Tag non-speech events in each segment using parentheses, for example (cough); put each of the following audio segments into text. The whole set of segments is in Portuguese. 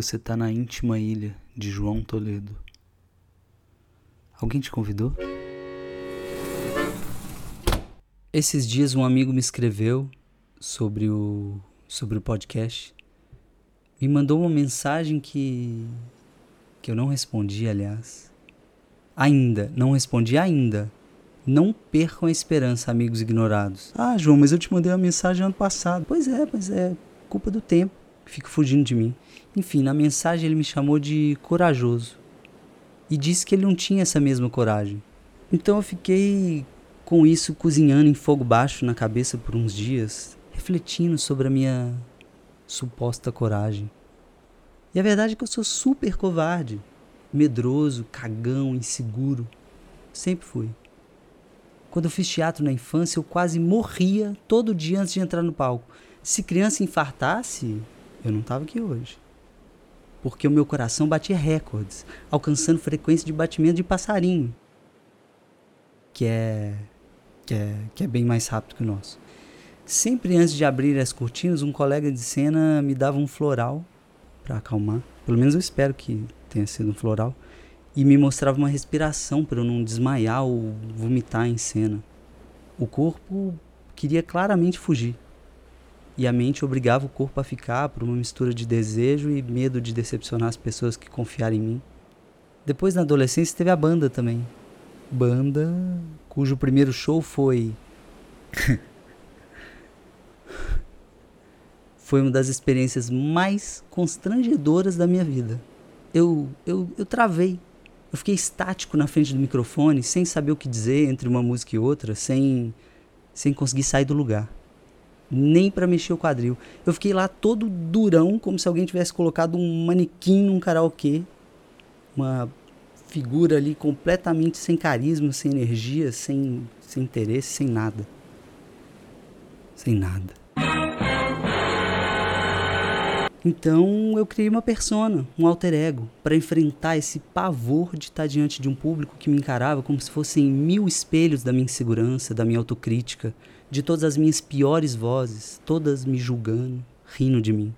Você tá na íntima ilha de João Toledo. Alguém te convidou? Esses dias um amigo me escreveu sobre o sobre o podcast. Me mandou uma mensagem que que eu não respondi, aliás. Ainda, não respondi ainda. Não percam a esperança, amigos ignorados. Ah, João, mas eu te mandei uma mensagem ano passado. Pois é, mas é culpa do tempo fica fugindo de mim. Enfim, na mensagem ele me chamou de corajoso e disse que ele não tinha essa mesma coragem. Então eu fiquei com isso cozinhando em fogo baixo na cabeça por uns dias, refletindo sobre a minha suposta coragem. E a verdade é que eu sou super covarde, medroso, cagão, inseguro. Sempre fui. Quando eu fiz teatro na infância, eu quase morria todo dia antes de entrar no palco. Se criança infartasse, eu não estava aqui hoje porque o meu coração batia recordes, alcançando frequência de batimento de passarinho, que é, que é, que é bem mais rápido que o nosso. Sempre antes de abrir as cortinas, um colega de cena me dava um floral para acalmar. Pelo menos eu espero que tenha sido um floral. E me mostrava uma respiração para eu não desmaiar ou vomitar em cena. O corpo queria claramente fugir e a mente obrigava o corpo a ficar por uma mistura de desejo e medo de decepcionar as pessoas que confiaram em mim. Depois, na adolescência, teve a banda também. Banda cujo primeiro show foi. (laughs) foi uma das experiências mais constrangedoras da minha vida. Eu, eu, eu travei. Eu fiquei estático na frente do microfone, sem saber o que dizer entre uma música e outra, sem, sem conseguir sair do lugar nem para mexer o quadril. Eu fiquei lá todo durão, como se alguém tivesse colocado um manequim num karaokê. Uma figura ali completamente sem carisma, sem energia, sem, sem interesse, sem nada. Sem nada. Então eu criei uma persona, um alter ego, para enfrentar esse pavor de estar diante de um público que me encarava como se fossem mil espelhos da minha insegurança, da minha autocrítica, de todas as minhas piores vozes, todas me julgando, rindo de mim.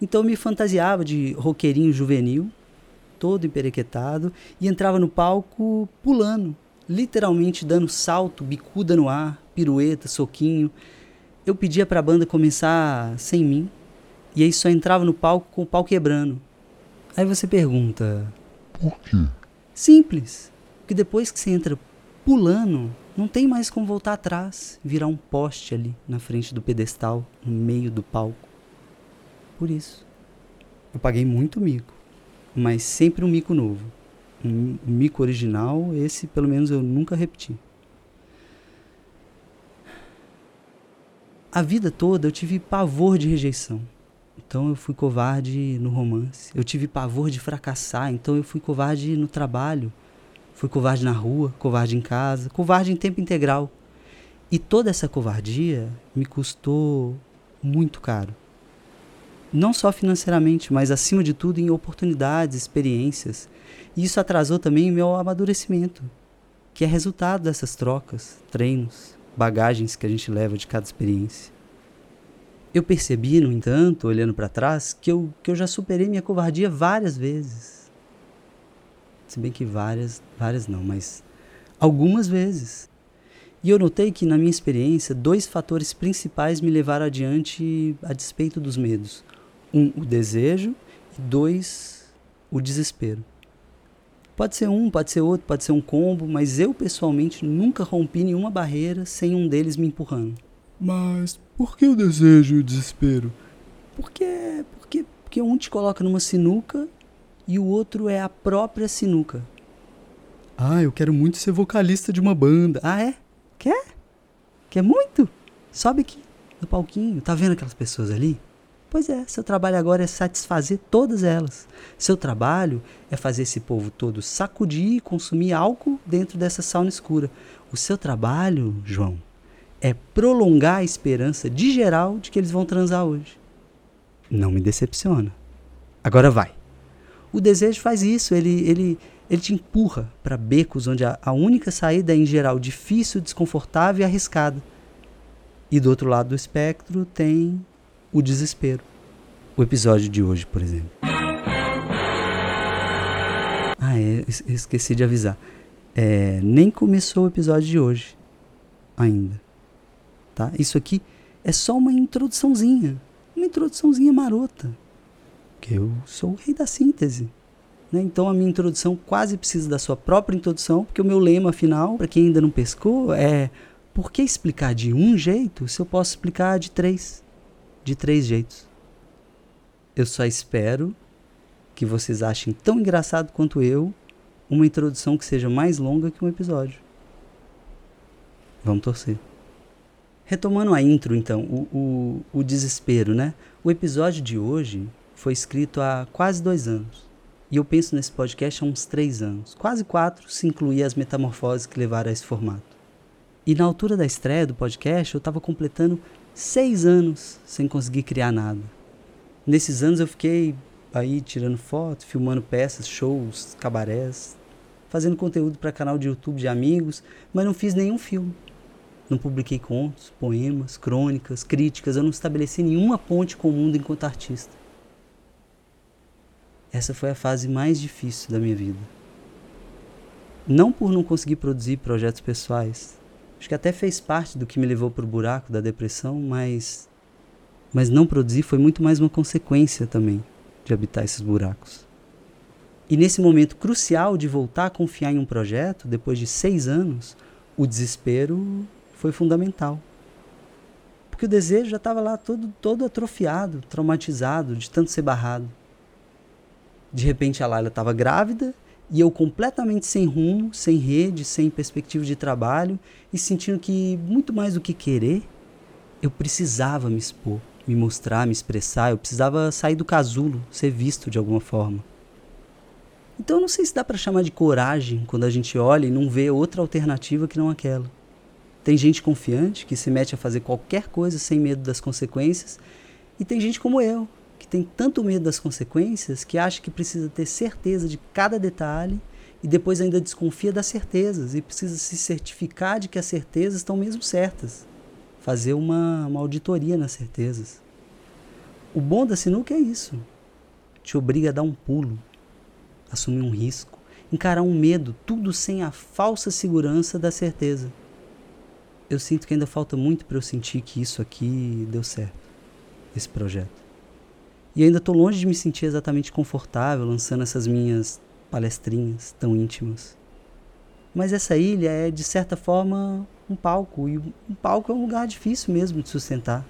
Então eu me fantasiava de roqueirinho juvenil, todo emperequetado, e entrava no palco pulando, literalmente dando salto, bicuda no ar, pirueta, soquinho. Eu pedia para a banda começar sem mim, e aí só entrava no palco com o pau quebrando. Aí você pergunta: Por quê? Simples. Porque depois que você entra pulando, não tem mais como voltar atrás, virar um poste ali na frente do pedestal, no meio do palco. Por isso, eu paguei muito mico, mas sempre um mico novo. Um, mico original, esse pelo menos eu nunca repeti. A vida toda eu tive pavor de rejeição. Então eu fui covarde no romance. Eu tive pavor de fracassar, então eu fui covarde no trabalho. Fui covarde na rua, covarde em casa, covarde em tempo integral. E toda essa covardia me custou muito caro. Não só financeiramente, mas acima de tudo em oportunidades, experiências. E isso atrasou também o meu amadurecimento, que é resultado dessas trocas, treinos, bagagens que a gente leva de cada experiência. Eu percebi, no entanto, olhando para trás, que eu, que eu já superei minha covardia várias vezes se bem que várias, várias não, mas algumas vezes. E eu notei que, na minha experiência, dois fatores principais me levaram adiante a despeito dos medos: um, o desejo, e dois, o desespero. Pode ser um, pode ser outro, pode ser um combo, mas eu pessoalmente nunca rompi nenhuma barreira sem um deles me empurrando. Mas por que o desejo e o desespero? Porque, porque, porque um te coloca numa sinuca e o outro é a própria sinuca. Ah, eu quero muito ser vocalista de uma banda. Ah, é? Quer? Quer muito? Sobe aqui no palquinho. Tá vendo aquelas pessoas ali? Pois é, seu trabalho agora é satisfazer todas elas. Seu trabalho é fazer esse povo todo sacudir e consumir álcool dentro dessa sauna escura. O seu trabalho, João, é prolongar a esperança de geral de que eles vão transar hoje. Não me decepciona. Agora vai. O desejo faz isso, ele, ele, ele te empurra para becos onde a, a única saída é, em geral, difícil, desconfortável e arriscada. E do outro lado do espectro tem o desespero. O episódio de hoje, por exemplo. Ah, é, esqueci de avisar. É, nem começou o episódio de hoje ainda. Tá? Isso aqui é só uma introduçãozinha. Uma introduçãozinha marota. Que eu sou o rei da síntese. Né? Então a minha introdução quase precisa da sua própria introdução, porque o meu lema final, para quem ainda não pescou, é por que explicar de um jeito se eu posso explicar de três? De três jeitos. Eu só espero que vocês achem tão engraçado quanto eu uma introdução que seja mais longa que um episódio. Vamos torcer. Retomando a intro, então, o, o, o desespero, né? O episódio de hoje foi escrito há quase dois anos. E eu penso nesse podcast há uns três anos, quase quatro, se incluir as metamorfoses que levaram a esse formato. E na altura da estreia do podcast, eu estava completando seis anos sem conseguir criar nada. Nesses anos eu fiquei aí tirando foto, filmando peças, shows, cabarés, fazendo conteúdo para canal de YouTube de amigos, mas não fiz nenhum filme. Não publiquei contos, poemas, crônicas, críticas, eu não estabeleci nenhuma ponte com o mundo enquanto artista. Essa foi a fase mais difícil da minha vida. Não por não conseguir produzir projetos pessoais. Acho que até fez parte do que me levou para o buraco da depressão, mas mas não produzir foi muito mais uma consequência também de habitar esses buracos. E nesse momento crucial de voltar a confiar em um projeto, depois de seis anos, o desespero foi fundamental. Porque o desejo já estava lá todo, todo atrofiado, traumatizado, de tanto ser barrado. De repente a Laila estava grávida e eu completamente sem rumo, sem rede, sem perspectiva de trabalho e sentindo que muito mais do que querer, eu precisava me expor, me mostrar, me expressar, eu precisava sair do casulo, ser visto de alguma forma. Então eu não sei se dá para chamar de coragem quando a gente olha e não vê outra alternativa que não aquela. Tem gente confiante que se mete a fazer qualquer coisa sem medo das consequências, e tem gente como eu, tem tanto medo das consequências que acha que precisa ter certeza de cada detalhe e depois ainda desconfia das certezas e precisa se certificar de que as certezas estão mesmo certas. Fazer uma, uma auditoria nas certezas. O bom da sinuca é isso. Te obriga a dar um pulo, assumir um risco, encarar um medo, tudo sem a falsa segurança da certeza. Eu sinto que ainda falta muito para eu sentir que isso aqui deu certo, esse projeto. E ainda estou longe de me sentir exatamente confortável lançando essas minhas palestrinhas tão íntimas. Mas essa ilha é, de certa forma, um palco, e um palco é um lugar difícil mesmo de sustentar.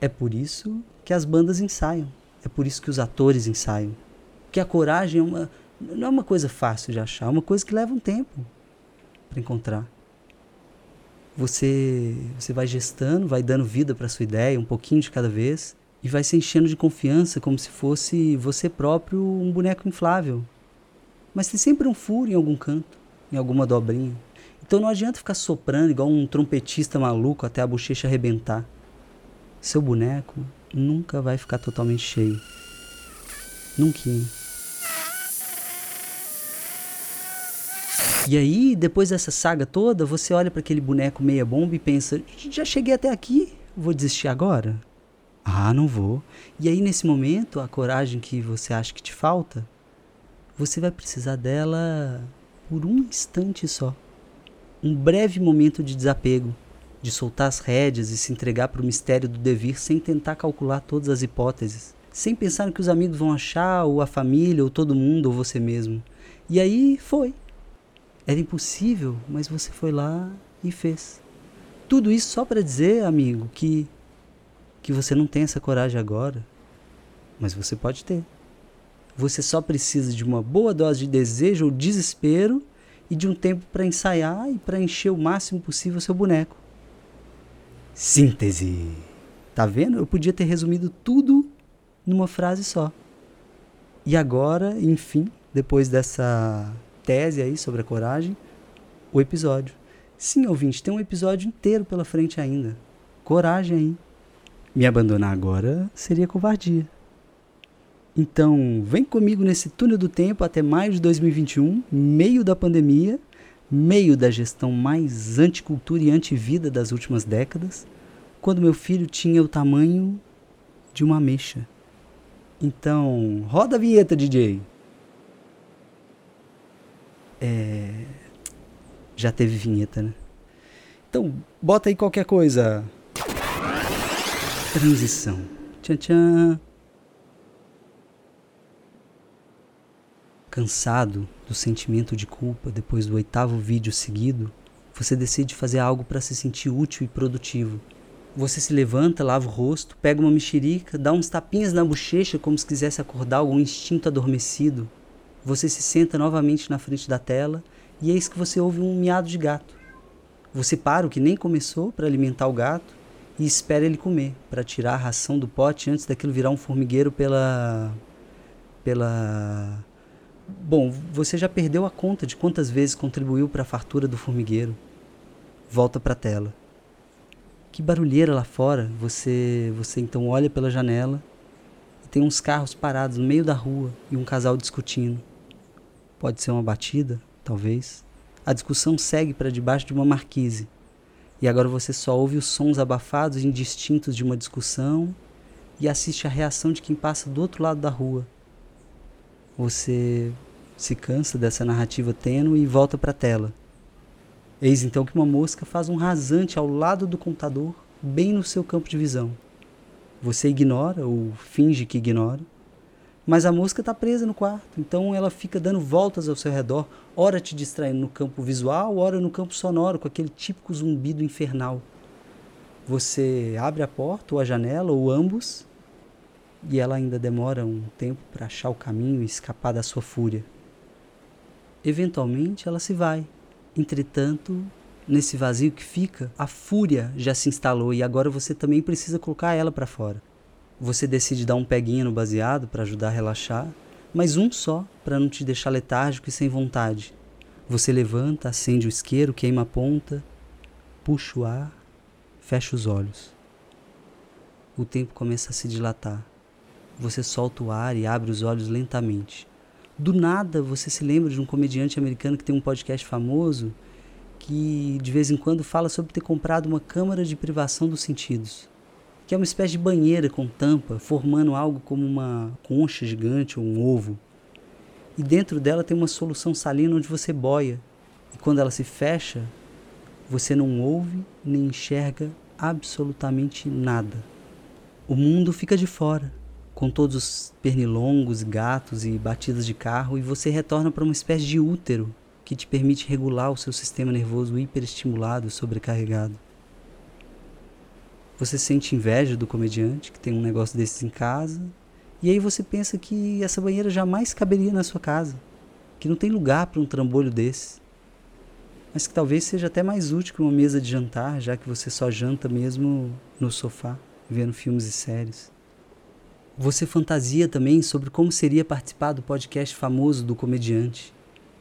É por isso que as bandas ensaiam, é por isso que os atores ensaiam. Que a coragem é uma, não é uma coisa fácil de achar, é uma coisa que leva um tempo para encontrar. Você, você vai gestando, vai dando vida para sua ideia, um pouquinho de cada vez, e vai se enchendo de confiança como se fosse você próprio um boneco inflável. Mas tem sempre um furo em algum canto, em alguma dobrinha. Então não adianta ficar soprando igual um trompetista maluco até a bochecha arrebentar. Seu boneco nunca vai ficar totalmente cheio. Nunca. E aí, depois dessa saga toda, você olha para aquele boneco meia bomba e pensa: já cheguei até aqui, vou desistir agora? Ah, não vou. E aí, nesse momento, a coragem que você acha que te falta, você vai precisar dela por um instante só. Um breve momento de desapego, de soltar as rédeas e se entregar para o mistério do devir sem tentar calcular todas as hipóteses, sem pensar no que os amigos vão achar, ou a família, ou todo mundo, ou você mesmo. E aí foi. Era impossível, mas você foi lá e fez. Tudo isso só para dizer, amigo, que que você não tem essa coragem agora, mas você pode ter. Você só precisa de uma boa dose de desejo ou desespero e de um tempo para ensaiar e para encher o máximo possível seu boneco. Síntese. Tá vendo? Eu podia ter resumido tudo numa frase só. E agora, enfim, depois dessa tese aí sobre a coragem, o episódio. Sim, ouvinte, tem um episódio inteiro pela frente ainda. Coragem aí. Me abandonar agora seria covardia. Então, vem comigo nesse túnel do tempo até maio de 2021, meio da pandemia, meio da gestão mais anticultura e antivida das últimas décadas, quando meu filho tinha o tamanho de uma ameixa. Então, roda a vinheta, DJ. É... Já teve vinheta, né? Então, bota aí qualquer coisa. Transição. Tchan tchan. Cansado do sentimento de culpa depois do oitavo vídeo seguido, você decide fazer algo para se sentir útil e produtivo. Você se levanta, lava o rosto, pega uma mexerica, dá uns tapinhas na bochecha como se quisesse acordar algum instinto adormecido. Você se senta novamente na frente da tela e eis que você ouve um miado de gato. Você para o que nem começou para alimentar o gato e espera ele comer, para tirar a ração do pote antes daquilo virar um formigueiro pela pela Bom, você já perdeu a conta de quantas vezes contribuiu para a fartura do formigueiro. Volta para a tela. Que barulheira lá fora. Você, você então olha pela janela e tem uns carros parados no meio da rua e um casal discutindo. Pode ser uma batida, talvez. A discussão segue para debaixo de uma marquise. E agora você só ouve os sons abafados e indistintos de uma discussão e assiste a reação de quem passa do outro lado da rua você se cansa dessa narrativa tênue e volta para a tela. Eis então que uma mosca faz um rasante ao lado do computador, bem no seu campo de visão. Você ignora ou finge que ignora, mas a mosca está presa no quarto, então ela fica dando voltas ao seu redor, ora te distraindo no campo visual, ora no campo sonoro, com aquele típico zumbido infernal. Você abre a porta ou a janela, ou ambos, e ela ainda demora um tempo para achar o caminho e escapar da sua fúria. Eventualmente ela se vai. Entretanto, nesse vazio que fica, a fúria já se instalou e agora você também precisa colocar ela para fora. Você decide dar um peguinho no baseado para ajudar a relaxar, mas um só para não te deixar letárgico e sem vontade. Você levanta, acende o isqueiro, queima a ponta, puxa o ar, fecha os olhos. O tempo começa a se dilatar. Você solta o ar e abre os olhos lentamente. Do nada você se lembra de um comediante americano que tem um podcast famoso que de vez em quando fala sobre ter comprado uma câmara de privação dos sentidos, que é uma espécie de banheira com tampa, formando algo como uma concha gigante ou um ovo. E dentro dela tem uma solução salina onde você boia. E quando ela se fecha, você não ouve nem enxerga absolutamente nada. O mundo fica de fora com todos os pernilongos, gatos e batidas de carro, e você retorna para uma espécie de útero que te permite regular o seu sistema nervoso hiperestimulado e sobrecarregado. Você sente inveja do comediante que tem um negócio desses em casa, e aí você pensa que essa banheira jamais caberia na sua casa, que não tem lugar para um trambolho desse, mas que talvez seja até mais útil que uma mesa de jantar, já que você só janta mesmo no sofá, vendo filmes e séries. Você fantasia também sobre como seria participar do podcast famoso do comediante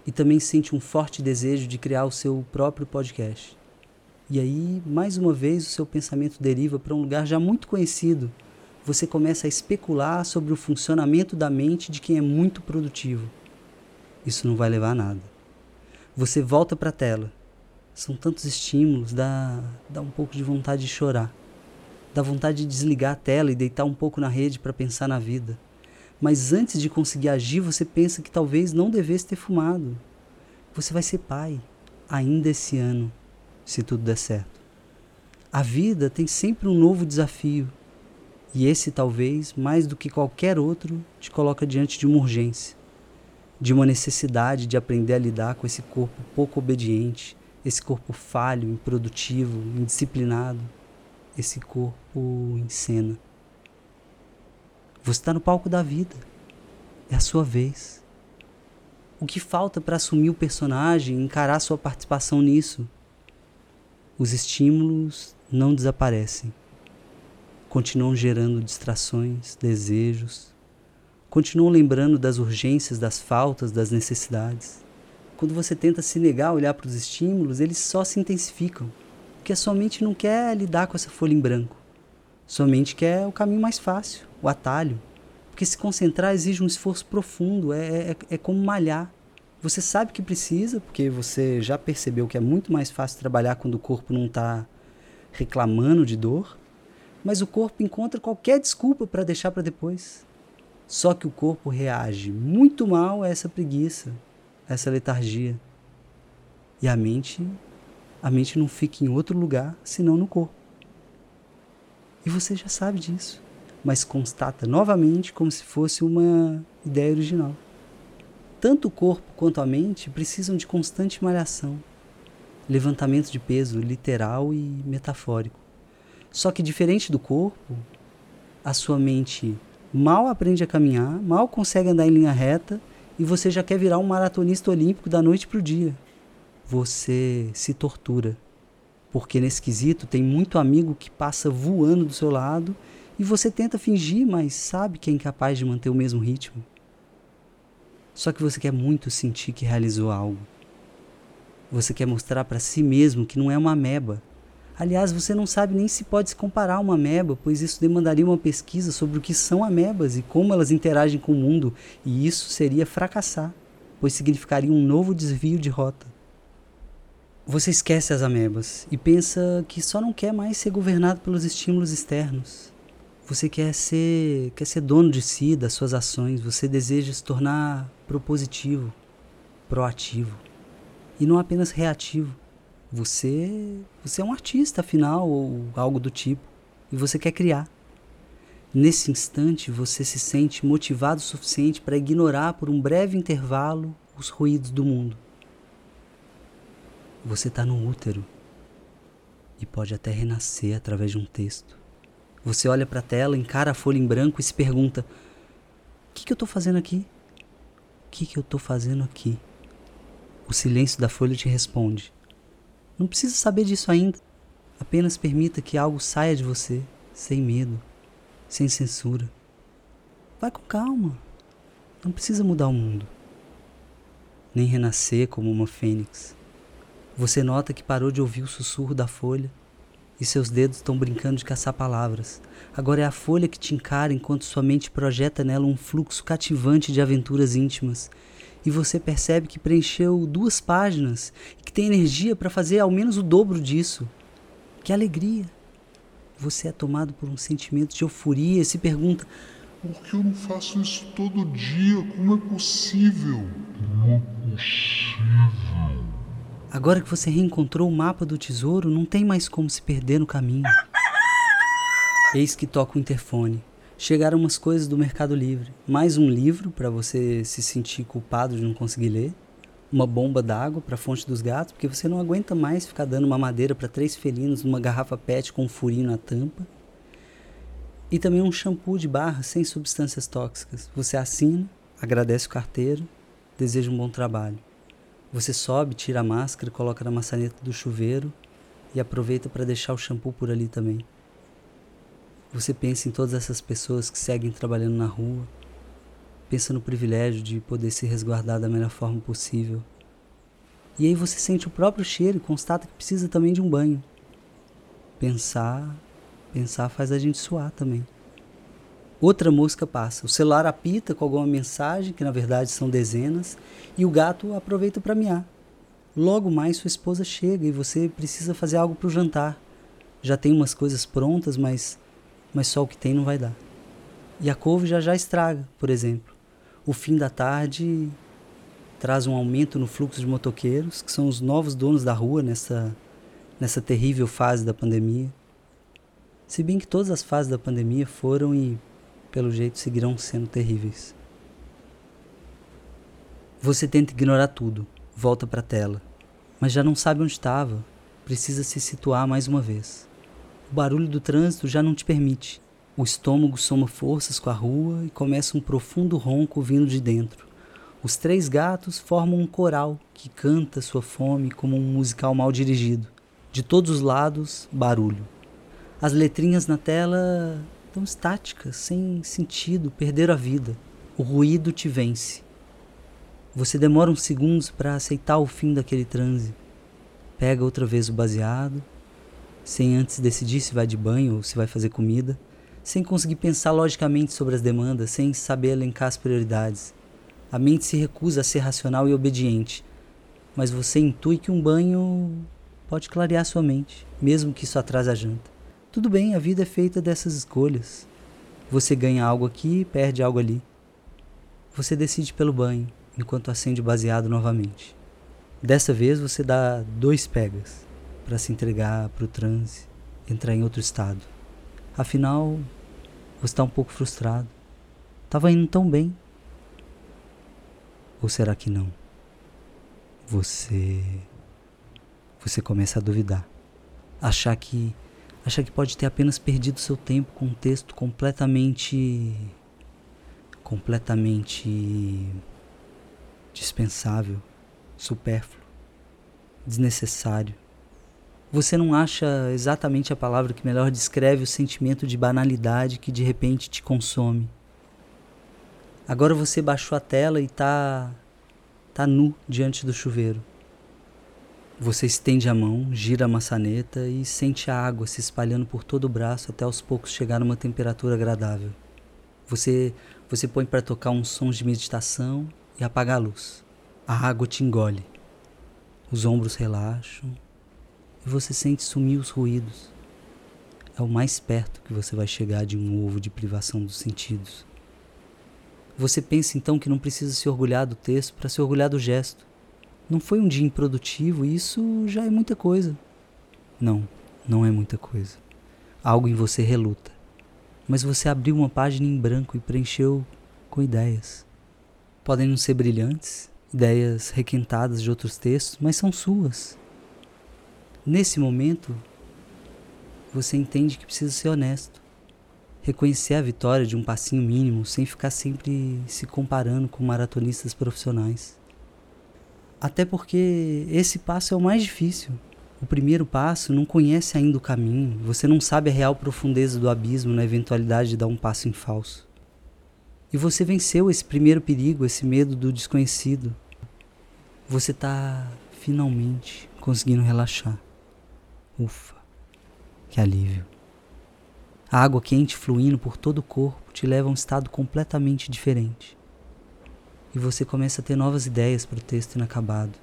e também sente um forte desejo de criar o seu próprio podcast. E aí, mais uma vez, o seu pensamento deriva para um lugar já muito conhecido. Você começa a especular sobre o funcionamento da mente de quem é muito produtivo. Isso não vai levar a nada. Você volta para a tela. São tantos estímulos, dá, dá um pouco de vontade de chorar. Dá vontade de desligar a tela e deitar um pouco na rede para pensar na vida. Mas antes de conseguir agir, você pensa que talvez não devesse ter fumado. Você vai ser pai, ainda esse ano, se tudo der certo. A vida tem sempre um novo desafio. E esse, talvez, mais do que qualquer outro, te coloca diante de uma urgência, de uma necessidade de aprender a lidar com esse corpo pouco obediente, esse corpo falho, improdutivo, indisciplinado esse corpo em cena. Você está no palco da vida. É a sua vez. O que falta para assumir o personagem e encarar sua participação nisso? Os estímulos não desaparecem. Continuam gerando distrações, desejos. Continuam lembrando das urgências, das faltas, das necessidades. Quando você tenta se negar a olhar para os estímulos, eles só se intensificam. Porque a sua mente não quer lidar com essa folha em branco. Sua mente quer o caminho mais fácil, o atalho. Porque se concentrar exige um esforço profundo, é, é, é como malhar. Você sabe que precisa, porque você já percebeu que é muito mais fácil trabalhar quando o corpo não está reclamando de dor, mas o corpo encontra qualquer desculpa para deixar para depois. Só que o corpo reage muito mal a essa preguiça, a essa letargia. E a mente, a mente não fica em outro lugar senão no corpo. E você já sabe disso, mas constata novamente como se fosse uma ideia original. Tanto o corpo quanto a mente precisam de constante malhação, levantamento de peso literal e metafórico. Só que diferente do corpo, a sua mente mal aprende a caminhar, mal consegue andar em linha reta e você já quer virar um maratonista olímpico da noite para o dia. Você se tortura porque nesse quesito tem muito amigo que passa voando do seu lado e você tenta fingir, mas sabe que é incapaz de manter o mesmo ritmo. Só que você quer muito sentir que realizou algo. Você quer mostrar para si mesmo que não é uma ameba. Aliás, você não sabe nem se pode se comparar a uma ameba, pois isso demandaria uma pesquisa sobre o que são amebas e como elas interagem com o mundo, e isso seria fracassar, pois significaria um novo desvio de rota. Você esquece as amebas e pensa que só não quer mais ser governado pelos estímulos externos. Você quer ser, quer ser dono de si, das suas ações. Você deseja se tornar propositivo, proativo e não apenas reativo. Você, você é um artista, afinal, ou algo do tipo, e você quer criar. Nesse instante, você se sente motivado o suficiente para ignorar por um breve intervalo os ruídos do mundo. Você está no útero e pode até renascer através de um texto. Você olha para a tela, encara a folha em branco e se pergunta: O que, que eu estou fazendo aqui? O que, que eu estou fazendo aqui? O silêncio da folha te responde: Não precisa saber disso ainda. Apenas permita que algo saia de você, sem medo, sem censura. Vai com calma. Não precisa mudar o mundo, nem renascer como uma fênix. Você nota que parou de ouvir o sussurro da folha e seus dedos estão brincando de caçar palavras. Agora é a folha que te encara enquanto sua mente projeta nela um fluxo cativante de aventuras íntimas. E você percebe que preencheu duas páginas e que tem energia para fazer ao menos o dobro disso. Que alegria! Você é tomado por um sentimento de euforia e se pergunta: Por que eu não faço isso todo dia? Como é possível? Como é possível? Agora que você reencontrou o mapa do tesouro, não tem mais como se perder no caminho. Eis que toca o interfone. Chegaram umas coisas do Mercado Livre. Mais um livro para você se sentir culpado de não conseguir ler. Uma bomba d'água para a fonte dos gatos, porque você não aguenta mais ficar dando uma madeira para três felinos numa garrafa PET com um furinho na tampa. E também um shampoo de barra sem substâncias tóxicas. Você assina, agradece o carteiro, deseja um bom trabalho. Você sobe, tira a máscara, coloca na maçaneta do chuveiro e aproveita para deixar o shampoo por ali também. Você pensa em todas essas pessoas que seguem trabalhando na rua, pensa no privilégio de poder se resguardar da melhor forma possível. E aí você sente o próprio cheiro e constata que precisa também de um banho. Pensar, pensar faz a gente suar também. Outra mosca passa. O celular apita com alguma mensagem, que na verdade são dezenas, e o gato aproveita para miar. Logo mais sua esposa chega e você precisa fazer algo para o jantar. Já tem umas coisas prontas, mas, mas só o que tem não vai dar. E a couve já já estraga, por exemplo. O fim da tarde traz um aumento no fluxo de motoqueiros, que são os novos donos da rua nessa, nessa terrível fase da pandemia. Se bem que todas as fases da pandemia foram e pelo jeito seguirão sendo terríveis. Você tenta ignorar tudo, volta para a tela, mas já não sabe onde estava, precisa se situar mais uma vez. O barulho do trânsito já não te permite. O estômago soma forças com a rua e começa um profundo ronco vindo de dentro. Os três gatos formam um coral que canta sua fome como um musical mal dirigido. De todos os lados, barulho. As letrinhas na tela tão estáticas, sem sentido, perderam a vida. O ruído te vence. Você demora uns segundos para aceitar o fim daquele transe. Pega outra vez o baseado, sem antes decidir se vai de banho ou se vai fazer comida, sem conseguir pensar logicamente sobre as demandas, sem saber elencar as prioridades. A mente se recusa a ser racional e obediente, mas você intui que um banho pode clarear sua mente, mesmo que isso atrase a janta. Tudo bem, a vida é feita dessas escolhas. Você ganha algo aqui, perde algo ali. Você decide pelo banho, enquanto acende o baseado novamente. Dessa vez você dá dois pegas para se entregar para o transe, entrar em outro estado. Afinal, você está um pouco frustrado. Tava indo tão bem. Ou será que não? Você você começa a duvidar, achar que achar que pode ter apenas perdido seu tempo com um texto completamente completamente dispensável, supérfluo, desnecessário. Você não acha exatamente a palavra que melhor descreve o sentimento de banalidade que de repente te consome. Agora você baixou a tela e tá tá nu diante do chuveiro. Você estende a mão, gira a maçaneta e sente a água se espalhando por todo o braço até aos poucos chegar numa temperatura agradável. Você você põe para tocar uns sons de meditação e apaga a luz. A água te engole. Os ombros relaxam e você sente sumir os ruídos. É o mais perto que você vai chegar de um ovo de privação dos sentidos. Você pensa então que não precisa se orgulhar do texto para se orgulhar do gesto. Não foi um dia improdutivo isso já é muita coisa. Não, não é muita coisa. Algo em você reluta. Mas você abriu uma página em branco e preencheu com ideias. Podem não ser brilhantes, ideias requentadas de outros textos, mas são suas. Nesse momento, você entende que precisa ser honesto. Reconhecer a vitória de um passinho mínimo sem ficar sempre se comparando com maratonistas profissionais. Até porque esse passo é o mais difícil. O primeiro passo não conhece ainda o caminho, você não sabe a real profundeza do abismo na eventualidade de dar um passo em falso. E você venceu esse primeiro perigo, esse medo do desconhecido. Você está finalmente conseguindo relaxar. Ufa, que alívio. A água quente fluindo por todo o corpo te leva a um estado completamente diferente. E você começa a ter novas ideias para o texto inacabado.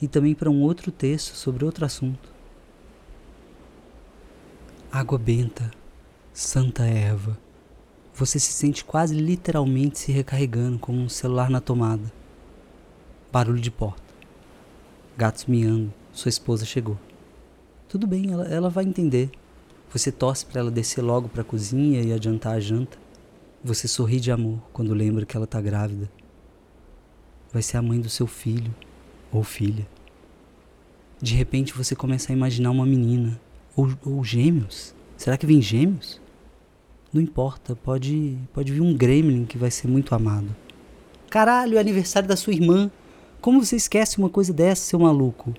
E também para um outro texto sobre outro assunto. Água benta, santa erva. Você se sente quase literalmente se recarregando como um celular na tomada. Barulho de porta. Gatos miando. Sua esposa chegou. Tudo bem, ela, ela vai entender. Você torce para ela descer logo para a cozinha e adiantar a janta. Você sorri de amor quando lembra que ela está grávida. Vai ser a mãe do seu filho ou filha. De repente você começa a imaginar uma menina ou, ou gêmeos. Será que vem gêmeos? Não importa, pode, pode vir um gremlin que vai ser muito amado. Caralho, é aniversário da sua irmã. Como você esquece uma coisa dessa, seu maluco?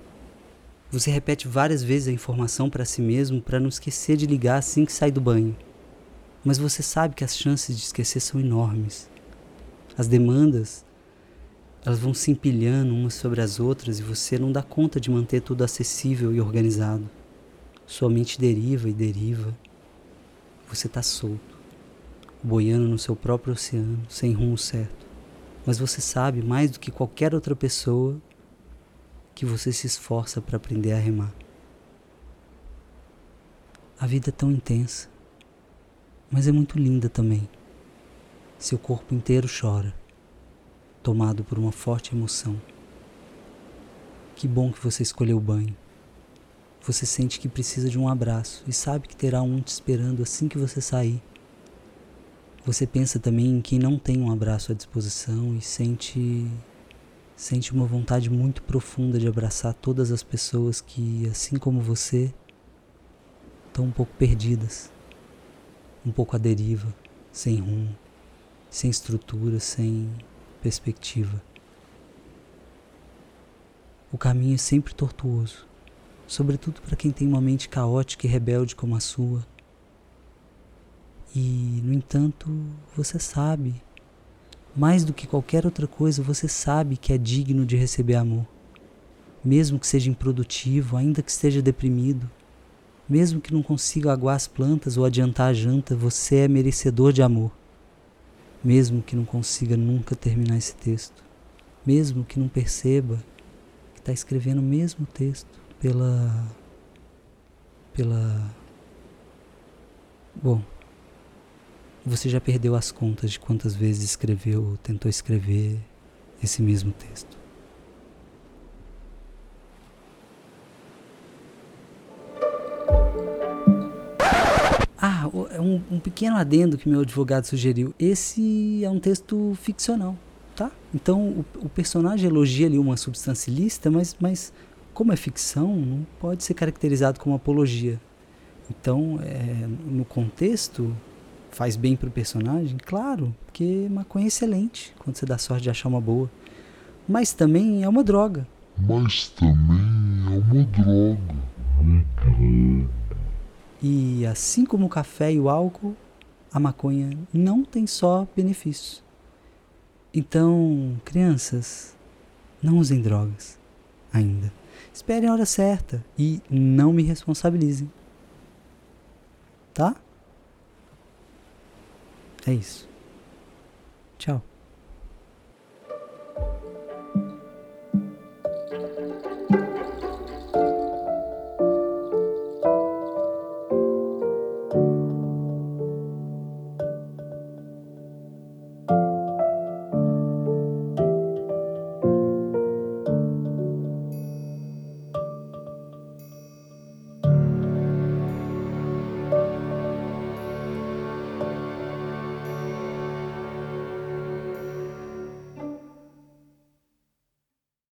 Você repete várias vezes a informação para si mesmo para não esquecer de ligar assim que sai do banho. Mas você sabe que as chances de esquecer são enormes. As demandas, elas vão se empilhando umas sobre as outras e você não dá conta de manter tudo acessível e organizado. Sua mente deriva e deriva. Você está solto, boiando no seu próprio oceano, sem rumo certo. Mas você sabe mais do que qualquer outra pessoa que você se esforça para aprender a remar. A vida é tão intensa, mas é muito linda também. Seu corpo inteiro chora, tomado por uma forte emoção. Que bom que você escolheu o banho. Você sente que precisa de um abraço e sabe que terá um te esperando assim que você sair. Você pensa também em quem não tem um abraço à disposição e sente sente uma vontade muito profunda de abraçar todas as pessoas que, assim como você, estão um pouco perdidas, um pouco à deriva, sem rumo, sem estrutura, sem perspectiva. O caminho é sempre tortuoso, sobretudo para quem tem uma mente caótica e rebelde como a sua. E, no entanto, você sabe mais do que qualquer outra coisa, você sabe que é digno de receber amor. Mesmo que seja improdutivo, ainda que esteja deprimido, mesmo que não consiga aguar as plantas ou adiantar a janta, você é merecedor de amor. Mesmo que não consiga nunca terminar esse texto, mesmo que não perceba que está escrevendo o mesmo texto pela pela Bom, você já perdeu as contas de quantas vezes escreveu ou tentou escrever esse mesmo texto. Um, um, pequeno adendo que meu advogado sugeriu. Esse é um texto ficcional, tá? Então o, o personagem elogia ali uma substância ilícita, mas, mas como é ficção, não pode ser caracterizado como apologia. Então, é, no contexto, faz bem pro personagem? Claro, porque maconha é excelente quando você dá sorte de achar uma boa. Mas também é uma droga. Mas também é uma droga. E assim como o café e o álcool, a maconha não tem só benefícios. Então, crianças, não usem drogas ainda. Esperem a hora certa e não me responsabilizem. Tá? É isso. Tchau.